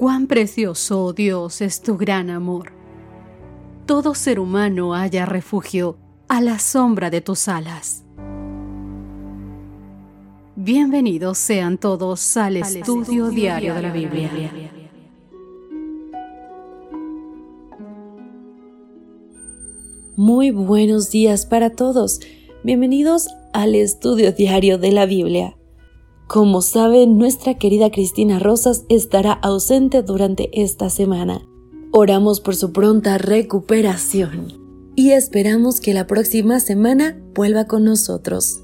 Cuán precioso, oh Dios, es tu gran amor. Todo ser humano haya refugio a la sombra de tus alas. Bienvenidos sean todos al, estudio, diario de la Biblia. Muy buenos días para todos. Bienvenidos al estudio diario de la Biblia. Como saben, nuestra querida Cristina Rosas estará ausente durante esta semana. Oramos por su pronta recuperación y esperamos que la próxima semana vuelva con nosotros.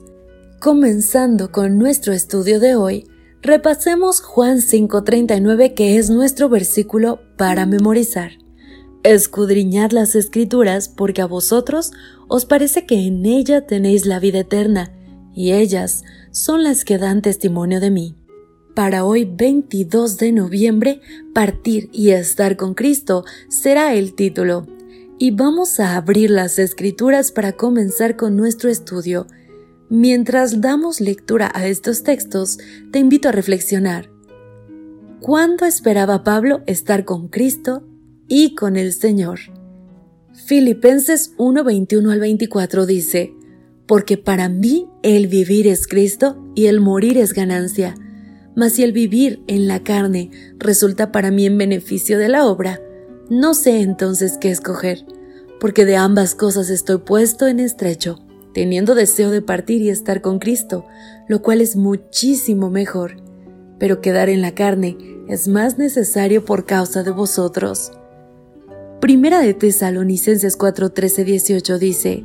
Comenzando con nuestro estudio de hoy, repasemos Juan 5:39 que es nuestro versículo para memorizar. Escudriñad las escrituras porque a vosotros os parece que en ella tenéis la vida eterna y ellas son las que dan testimonio de mí. Para hoy 22 de noviembre, Partir y estar con Cristo será el título. Y vamos a abrir las escrituras para comenzar con nuestro estudio. Mientras damos lectura a estos textos, te invito a reflexionar. ¿Cuándo esperaba Pablo estar con Cristo y con el Señor? Filipenses 1:21 al 24 dice, porque para mí el vivir es Cristo y el morir es ganancia. Mas si el vivir en la carne resulta para mí en beneficio de la obra, no sé entonces qué escoger, porque de ambas cosas estoy puesto en estrecho, teniendo deseo de partir y estar con Cristo, lo cual es muchísimo mejor. Pero quedar en la carne es más necesario por causa de vosotros. Primera de Tesalonicenses 4, 18 dice,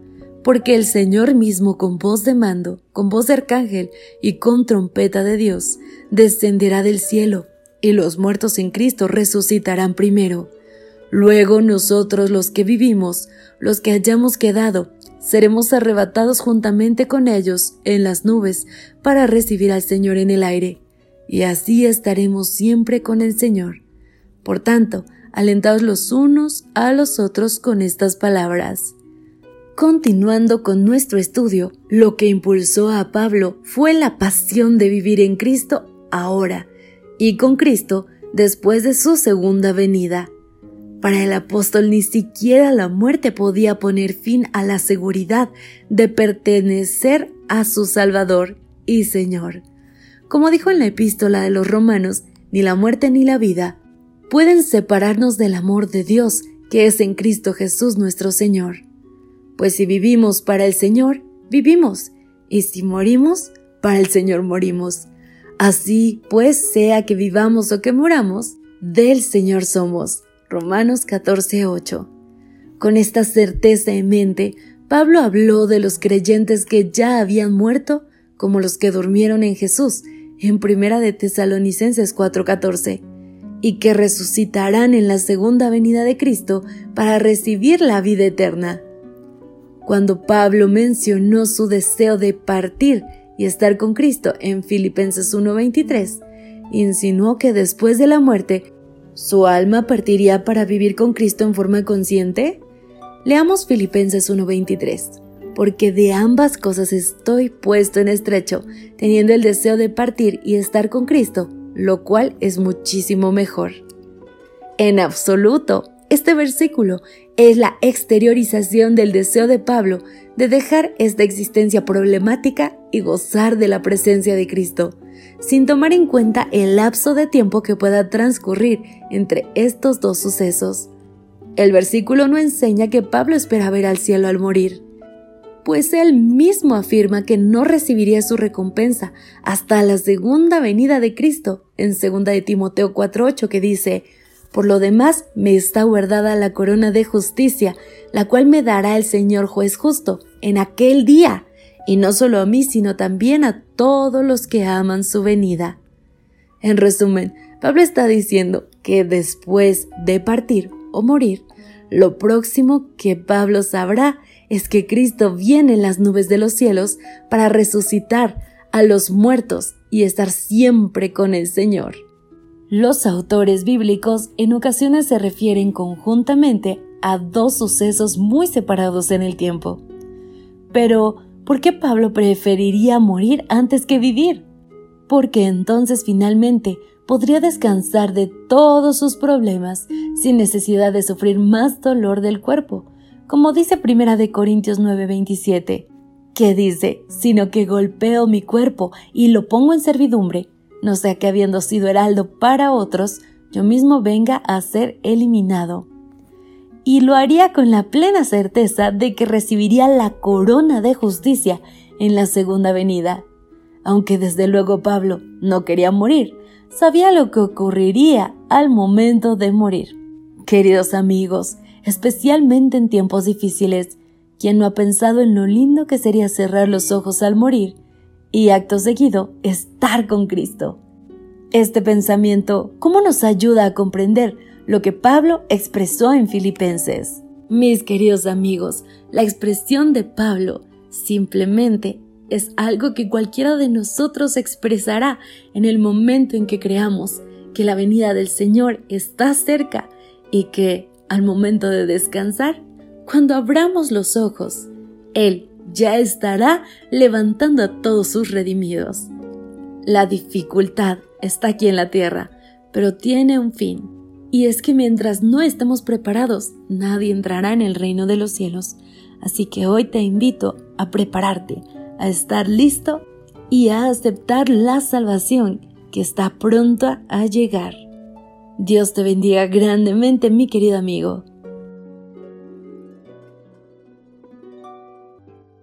porque el Señor mismo con voz de mando, con voz de arcángel y con trompeta de Dios, descenderá del cielo, y los muertos en Cristo resucitarán primero. Luego nosotros los que vivimos, los que hayamos quedado, seremos arrebatados juntamente con ellos en las nubes para recibir al Señor en el aire, y así estaremos siempre con el Señor. Por tanto, alentaos los unos a los otros con estas palabras. Continuando con nuestro estudio, lo que impulsó a Pablo fue la pasión de vivir en Cristo ahora y con Cristo después de su segunda venida. Para el apóstol ni siquiera la muerte podía poner fin a la seguridad de pertenecer a su Salvador y Señor. Como dijo en la epístola de los romanos, ni la muerte ni la vida pueden separarnos del amor de Dios que es en Cristo Jesús nuestro Señor pues si vivimos para el Señor, vivimos, y si morimos, para el Señor morimos. Así pues, sea que vivamos o que moramos, del Señor somos. Romanos 14:8. Con esta certeza en mente, Pablo habló de los creyentes que ya habían muerto, como los que durmieron en Jesús, en Primera de Tesalonicenses 4:14, y que resucitarán en la segunda venida de Cristo para recibir la vida eterna. Cuando Pablo mencionó su deseo de partir y estar con Cristo en Filipenses 1:23, insinuó que después de la muerte, ¿su alma partiría para vivir con Cristo en forma consciente? Leamos Filipenses 1:23. Porque de ambas cosas estoy puesto en estrecho, teniendo el deseo de partir y estar con Cristo, lo cual es muchísimo mejor. En absoluto, este versículo es la exteriorización del deseo de Pablo de dejar esta existencia problemática y gozar de la presencia de Cristo, sin tomar en cuenta el lapso de tiempo que pueda transcurrir entre estos dos sucesos. El versículo no enseña que Pablo espera ver al cielo al morir, pues él mismo afirma que no recibiría su recompensa hasta la segunda venida de Cristo, en 2 de Timoteo 4.8 que dice, por lo demás, me está guardada la corona de justicia, la cual me dará el Señor juez justo en aquel día, y no solo a mí, sino también a todos los que aman su venida. En resumen, Pablo está diciendo que después de partir o morir, lo próximo que Pablo sabrá es que Cristo viene en las nubes de los cielos para resucitar a los muertos y estar siempre con el Señor. Los autores bíblicos en ocasiones se refieren conjuntamente a dos sucesos muy separados en el tiempo. Pero, ¿por qué Pablo preferiría morir antes que vivir? Porque entonces finalmente podría descansar de todos sus problemas sin necesidad de sufrir más dolor del cuerpo, como dice Primera de Corintios 9:27, que dice, sino que golpeo mi cuerpo y lo pongo en servidumbre no sea que habiendo sido heraldo para otros, yo mismo venga a ser eliminado. Y lo haría con la plena certeza de que recibiría la corona de justicia en la segunda venida. Aunque desde luego Pablo no quería morir, sabía lo que ocurriría al momento de morir. Queridos amigos, especialmente en tiempos difíciles, quien no ha pensado en lo lindo que sería cerrar los ojos al morir y acto seguido estar con Cristo. Este pensamiento, ¿cómo nos ayuda a comprender lo que Pablo expresó en Filipenses? Mis queridos amigos, la expresión de Pablo simplemente es algo que cualquiera de nosotros expresará en el momento en que creamos que la venida del Señor está cerca y que al momento de descansar, cuando abramos los ojos, Él ya estará levantando a todos sus redimidos. La dificultad está aquí en la tierra, pero tiene un fin, y es que mientras no estemos preparados, nadie entrará en el reino de los cielos. Así que hoy te invito a prepararte, a estar listo y a aceptar la salvación que está pronta a llegar. Dios te bendiga grandemente, mi querido amigo.